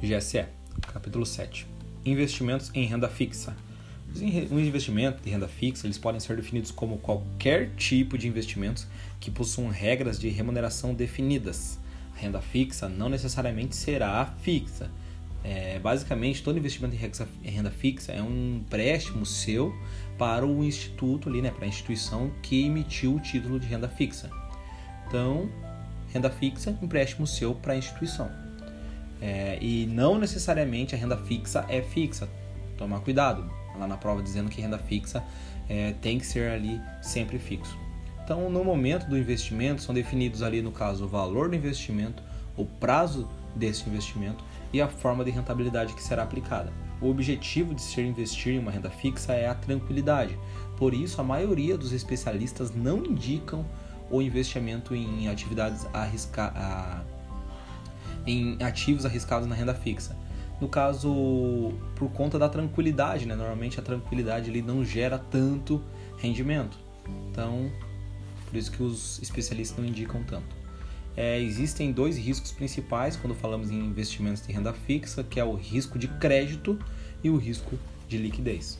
GSE, capítulo 7. Investimentos em renda fixa. Os investimentos de renda fixa eles podem ser definidos como qualquer tipo de investimentos que possuam regras de remuneração definidas. A renda fixa não necessariamente será fixa. É, basicamente, todo investimento em renda fixa é um empréstimo seu para o instituto ali, né, para a instituição que emitiu o título de renda fixa. Então, renda fixa, empréstimo seu para a instituição. É, e não necessariamente a renda fixa é fixa. Tomar cuidado lá na prova dizendo que renda fixa é, tem que ser ali sempre fixo. Então, no momento do investimento, são definidos ali, no caso, o valor do investimento, o prazo desse investimento e a forma de rentabilidade que será aplicada. O objetivo de ser investir em uma renda fixa é a tranquilidade. Por isso, a maioria dos especialistas não indicam o investimento em atividades arrisca... em ativos arriscados na renda fixa. No caso, por conta da tranquilidade, né? Normalmente a tranquilidade ele não gera tanto rendimento. Então, por isso que os especialistas não indicam tanto. É, existem dois riscos principais quando falamos em investimentos de renda fixa, que é o risco de crédito e o risco de liquidez.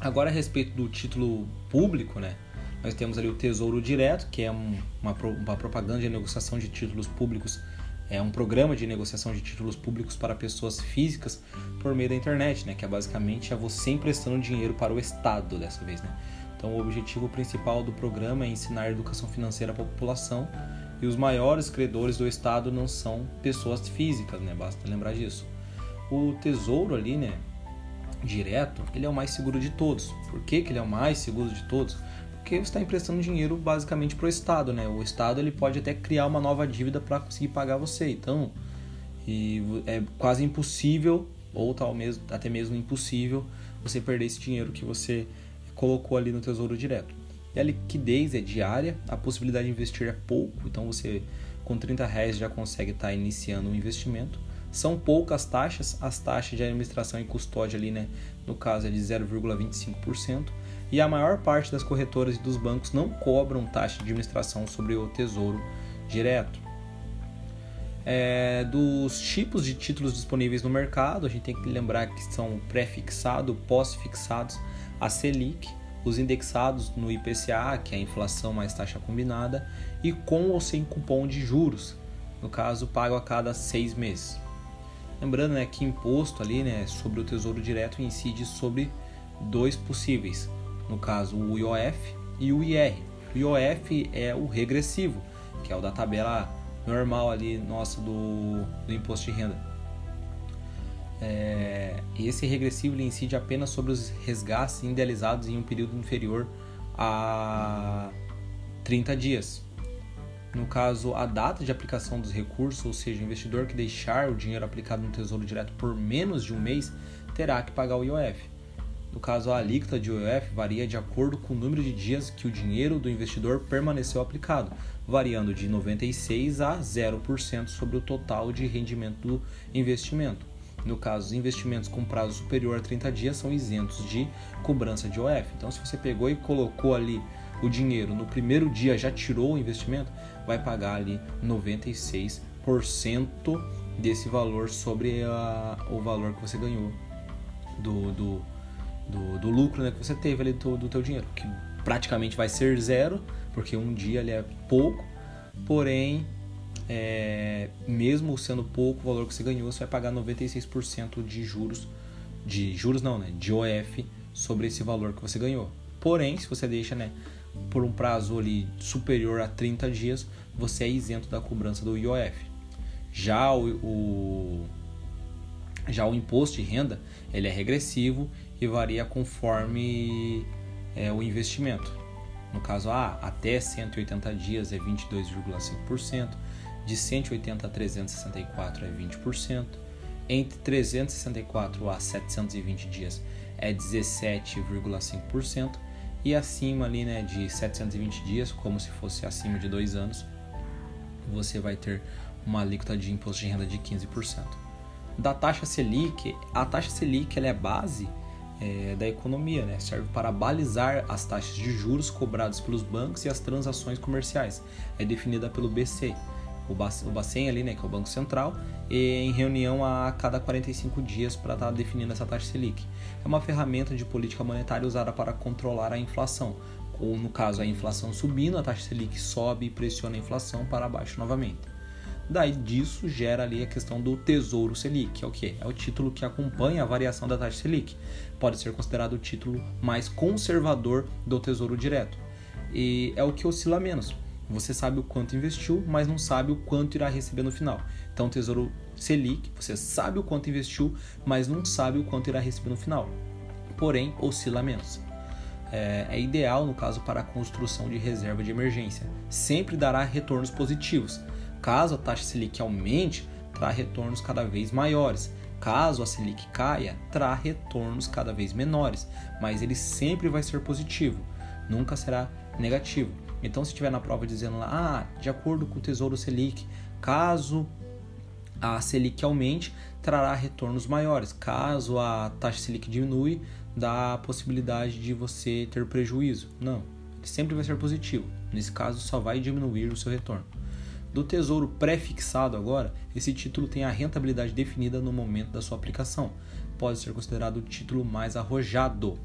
Agora a respeito do título público, né? Nós temos ali o Tesouro Direto, que é um, uma, uma propaganda de negociação de títulos públicos é um programa de negociação de títulos públicos para pessoas físicas por meio da internet, né? Que é basicamente é você emprestando dinheiro para o Estado dessa vez, né? Então o objetivo principal do programa é ensinar educação financeira à população e os maiores credores do Estado não são pessoas físicas, né? Basta lembrar disso. O tesouro ali, né? Direto, ele é o mais seguro de todos. Por que, que ele é o mais seguro de todos? Porque você está emprestando dinheiro basicamente para o Estado, né? O Estado ele pode até criar uma nova dívida para conseguir pagar você, então e é quase impossível ou tal mesmo, até mesmo impossível você perder esse dinheiro que você colocou ali no Tesouro Direto. E a liquidez é diária, a possibilidade de investir é pouco, então você com 30 reais já consegue estar tá iniciando um investimento. São poucas taxas, as taxas de administração e custódia ali, né, no caso é de 0,25%, e a maior parte das corretoras e dos bancos não cobram taxa de administração sobre o tesouro direto. É, dos tipos de títulos disponíveis no mercado, a gente tem que lembrar que são pré-fixado, pós-fixados, a Selic, os indexados no IPCA, que é a inflação mais taxa combinada, e com ou sem cupom de juros, no caso pago a cada seis meses. Lembrando né, que imposto ali né, sobre o tesouro direto incide sobre dois possíveis, no caso o IOF e o IR. O IOF é o regressivo, que é o da tabela normal ali nossa do, do imposto de renda. É, esse regressivo incide apenas sobre os resgates idealizados em um período inferior a 30 dias. No caso, a data de aplicação dos recursos, ou seja, o investidor que deixar o dinheiro aplicado no Tesouro Direto por menos de um mês, terá que pagar o IOF. No caso, a alíquota de IOF varia de acordo com o número de dias que o dinheiro do investidor permaneceu aplicado, variando de 96% a 0% sobre o total de rendimento do investimento. No caso, os investimentos com prazo superior a 30 dias são isentos de cobrança de IOF. Então, se você pegou e colocou ali o dinheiro no primeiro dia, já tirou o investimento, vai pagar ali 96% desse valor sobre a, o valor que você ganhou do, do do, do lucro né, que você teve ali do, do teu dinheiro, que praticamente vai ser zero, porque um dia ele é pouco, porém, é, mesmo sendo pouco o valor que você ganhou, você vai pagar 96% de juros, de juros não, né, de OF sobre esse valor que você ganhou. Porém, se você deixa, né, por um prazo ali superior a 30 dias, você é isento da cobrança do IOF. Já o, o já o imposto de renda, ele é regressivo e varia conforme é, o investimento. No caso, ah, até 180 dias é 22,5%, de 180 a 364 é 20%, entre 364 a 720 dias é 17,5% e acima ali, né, de 720 dias, como se fosse acima de dois anos, você vai ter uma alíquota de imposto de renda de 15%. Da taxa Selic, a taxa Selic ela é base é, da economia, né? serve para balizar as taxas de juros cobradas pelos bancos e as transações comerciais. É definida pelo BC. o Bacen ali, né, que é o Banco Central, em reunião a cada 45 dias para estar tá definindo essa taxa Selic. É uma ferramenta de política monetária usada para controlar a inflação. Ou no caso a inflação subindo, a taxa Selic sobe e pressiona a inflação para baixo novamente. Daí disso gera ali a questão do Tesouro Selic, que é o que? É o título que acompanha a variação da taxa Selic. Pode ser considerado o título mais conservador do Tesouro Direto. E é o que oscila menos. Você sabe o quanto investiu, mas não sabe o quanto irá receber no final. Então, Tesouro Selic, você sabe o quanto investiu, mas não sabe o quanto irá receber no final. Porém, oscila menos. É, é ideal, no caso, para a construção de reserva de emergência. Sempre dará retornos positivos. Caso a taxa Selic aumente, trará retornos cada vez maiores. Caso a Selic caia, trará retornos cada vez menores, mas ele sempre vai ser positivo, nunca será negativo. Então, se estiver na prova dizendo lá, ah, de acordo com o Tesouro Selic, caso a Selic aumente, trará retornos maiores. Caso a taxa Selic diminui, dá a possibilidade de você ter prejuízo. Não, ele sempre vai ser positivo. Nesse caso, só vai diminuir o seu retorno. Do tesouro pré-fixado agora, esse título tem a rentabilidade definida no momento da sua aplicação. Pode ser considerado o título mais arrojado.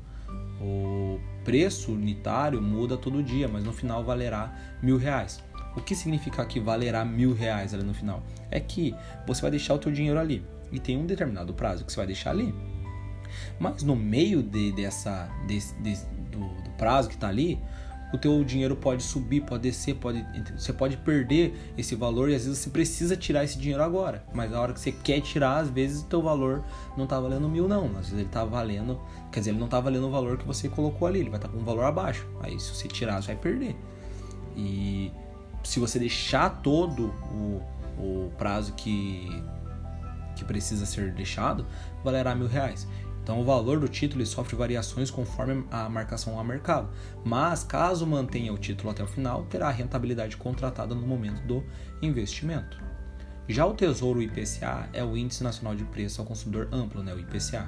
O preço unitário muda todo dia, mas no final valerá mil reais. O que significa que valerá mil reais ali no final? É que você vai deixar o teu dinheiro ali e tem um determinado prazo que você vai deixar ali. Mas no meio de, dessa, desse, desse do, do prazo que está ali, o teu dinheiro pode subir, pode descer, pode, você pode perder esse valor e às vezes você precisa tirar esse dinheiro agora. Mas na hora que você quer tirar, às vezes o teu valor não está valendo mil não. Às vezes ele está valendo, quer dizer, ele não está valendo o valor que você colocou ali, ele vai estar tá com um valor abaixo. Aí se você tirar, você vai perder. E se você deixar todo o, o prazo que, que precisa ser deixado, valerá mil reais. Então, o valor do título sofre variações conforme a marcação a mercado. Mas, caso mantenha o título até o final, terá a rentabilidade contratada no momento do investimento. Já o Tesouro IPCA é o Índice Nacional de Preço ao Consumidor Amplo, né, o IPCA.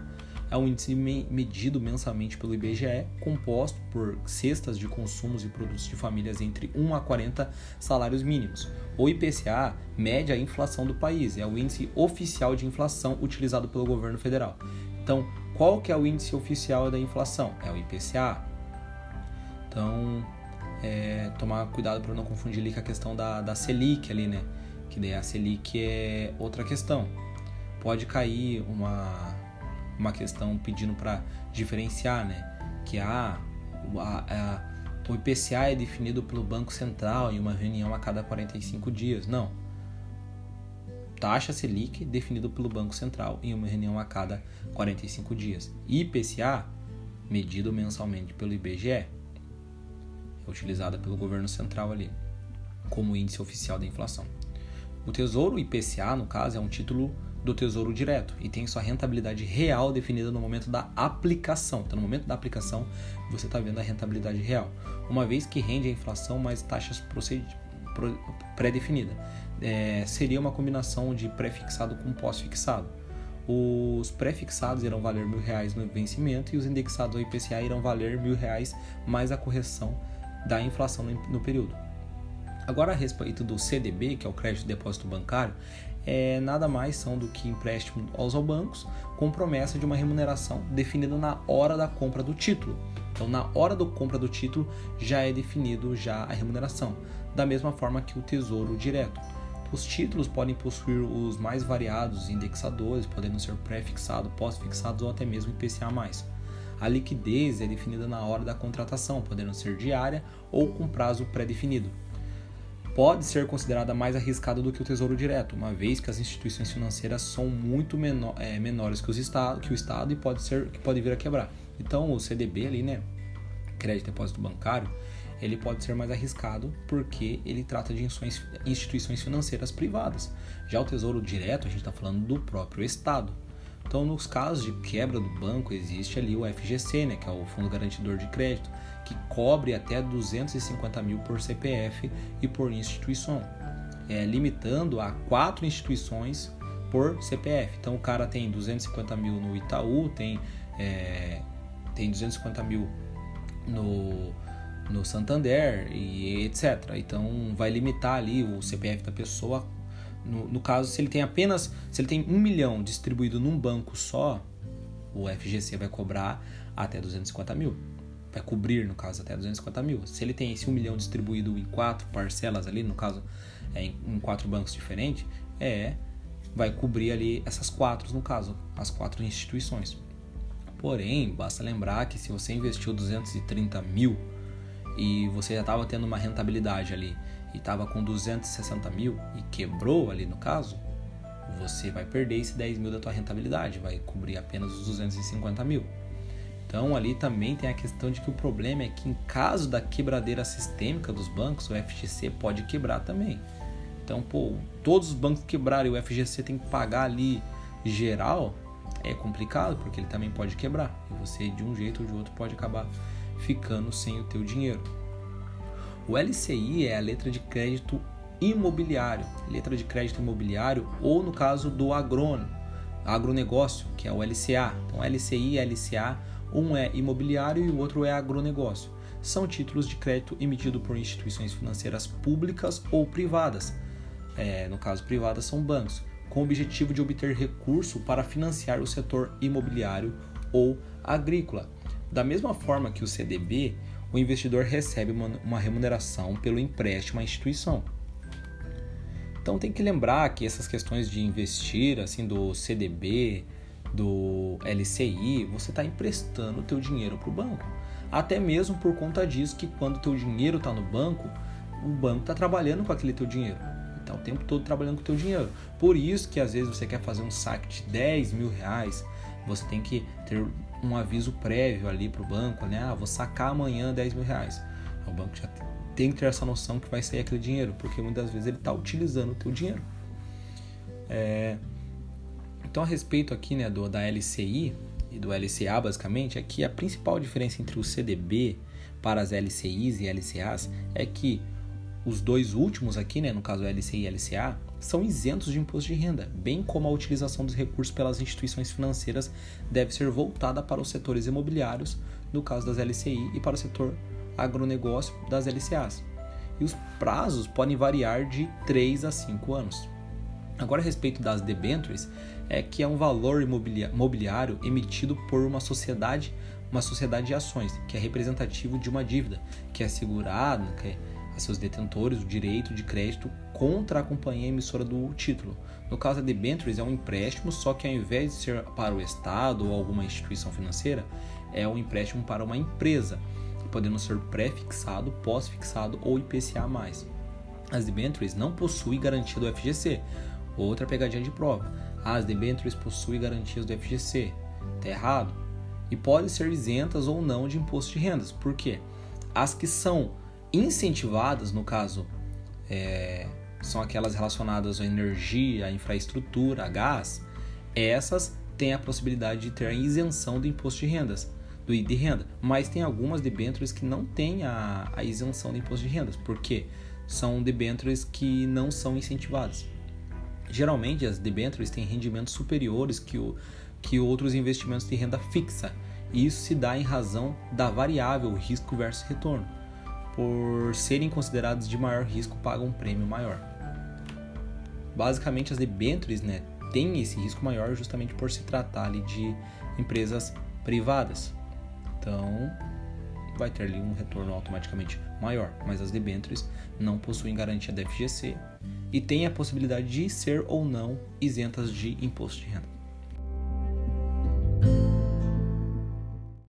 É um índice medido mensalmente pelo IBGE, composto por cestas de consumos e produtos de famílias entre 1 a 40 salários mínimos. O IPCA mede a inflação do país, é o índice oficial de inflação utilizado pelo governo federal. Então, qual que é o índice oficial da inflação? É o IPCA. Então, é, tomar cuidado para não confundir ali com a questão da, da Selic ali, né? Que daí a Selic é outra questão. Pode cair uma, uma questão pedindo para diferenciar, né? Que a, a, a, o IPCA é definido pelo Banco Central em uma reunião a cada 45 dias. Não taxa Selic definido pelo Banco Central em uma reunião a cada 45 dias. IPCA, medido mensalmente pelo IBGE, é utilizada pelo governo central ali como índice oficial da inflação. O Tesouro IPCA, no caso, é um título do Tesouro Direto e tem sua rentabilidade real definida no momento da aplicação. Então, no momento da aplicação, você está vendo a rentabilidade real, uma vez que rende a inflação mais taxas pré-definida é, seria uma combinação de pré-fixado com pós-fixado. Os pré-fixados irão valer mil reais no vencimento e os indexados ao IPCA irão valer mil reais mais a correção da inflação no período. Agora a respeito do CDB, que é o crédito de depósito bancário, é, nada mais são do que empréstimo aos bancos com promessa de uma remuneração definida na hora da compra do título. Então, na hora da compra do título já é definido já a remuneração, da mesma forma que o Tesouro Direto. Os títulos podem possuir os mais variados indexadores, podendo ser pré-fixado, pós-fixados ou até mesmo IPCA+. A liquidez é definida na hora da contratação, podendo ser diária ou com prazo pré-definido. Pode ser considerada mais arriscada do que o Tesouro Direto, uma vez que as instituições financeiras são muito menor, é, menores que, os estado, que o Estado e pode, ser, que pode vir a quebrar. Então o CDB ali, né, crédito depósito bancário, ele pode ser mais arriscado porque ele trata de instituições financeiras privadas. Já o Tesouro Direto, a gente está falando do próprio Estado. Então, nos casos de quebra do banco, existe ali o FGC, né, que é o Fundo Garantidor de Crédito, que cobre até 250 mil por CPF e por instituição, é, limitando a quatro instituições por CPF. Então, o cara tem 250 mil no Itaú, tem, é, tem 250 mil no no Santander e etc. Então vai limitar ali o CPF da pessoa. No, no, caso, se ele tem apenas, se ele tem um milhão distribuído num banco só, o FGC vai cobrar até 250 mil. Vai cobrir, no caso, até 250 mil. Se ele tem esse um milhão distribuído em quatro parcelas ali, no caso, é, em, quatro bancos diferentes, é vai cobrir ali essas quatro, no caso, as quatro instituições. Porém, basta lembrar que se você investiu 230 mil e você já estava tendo uma rentabilidade ali e estava com 260 mil e quebrou ali no caso, você vai perder esse 10 mil da tua rentabilidade, vai cobrir apenas os 250 mil. Então ali também tem a questão de que o problema é que em caso da quebradeira sistêmica dos bancos, o FGC pode quebrar também. Então, pô, todos os bancos quebrarem o FGC tem que pagar ali geral, é complicado, porque ele também pode quebrar. E você, de um jeito ou de outro, pode acabar ficando sem o teu dinheiro. O LCI é a letra de crédito imobiliário, letra de crédito imobiliário, ou no caso do agronegócio, que é o LCA. Então, LCI e LCA, um é imobiliário e o outro é agronegócio. São títulos de crédito emitidos por instituições financeiras públicas ou privadas. É, no caso, privadas são bancos, com o objetivo de obter recurso para financiar o setor imobiliário ou agrícola. Da mesma forma que o CDB, o investidor recebe uma, uma remuneração pelo empréstimo à instituição. Então tem que lembrar que essas questões de investir, assim, do CDB, do LCI, você está emprestando o teu dinheiro para o banco. Até mesmo por conta disso que quando o teu dinheiro está no banco, o banco está trabalhando com aquele teu dinheiro. Está o tempo todo trabalhando com o teu dinheiro. Por isso que às vezes você quer fazer um saque de 10 mil reais, você tem que ter um aviso prévio ali para o banco, né? Ah, vou sacar amanhã 10 mil reais. O banco já tem que ter essa noção que vai sair aquele dinheiro, porque muitas vezes ele está utilizando o teu dinheiro. É... Então, a respeito aqui né, do, da LCI e do LCA, basicamente, é que a principal diferença entre o CDB para as LCIs e LCAs é que os dois últimos aqui, né, no caso LCI e LCA, são isentos de imposto de renda, bem como a utilização dos recursos pelas instituições financeiras deve ser voltada para os setores imobiliários, no caso das LCI, e para o setor agronegócio das LCAs. E os prazos podem variar de 3 a 5 anos. Agora, a respeito das debentures, é que é um valor imobiliário emitido por uma sociedade, uma sociedade de ações, que é representativo de uma dívida, que é assegurado, que é a seus detentores o direito de crédito contra a companhia emissora do título. No caso da debentures é um empréstimo, só que ao invés de ser para o Estado ou alguma instituição financeira, é um empréstimo para uma empresa, podendo ser pré-fixado, pós-fixado ou IPCA+. As debentures não possuem garantia do FGC. Outra pegadinha de prova. As debentures possuem garantias do FGC. Está errado? E podem ser isentas ou não de imposto de rendas. Por quê? As que são incentivadas, no caso, é, são aquelas relacionadas à energia, à infraestrutura, a gás, essas têm a possibilidade de ter a isenção do imposto de rendas, do de renda. Mas tem algumas debêntures que não têm a, a isenção do imposto de rendas, porque são debêntures que não são incentivadas. Geralmente as debêntures têm rendimentos superiores que, o, que outros investimentos de renda fixa. E isso se dá em razão da variável risco versus retorno por serem considerados de maior risco, pagam um prêmio maior. Basicamente, as debêntures né, têm esse risco maior justamente por se tratar ali de empresas privadas. Então, vai ter ali um retorno automaticamente maior, mas as debêntures não possuem garantia da FGC e têm a possibilidade de ser ou não isentas de imposto de renda.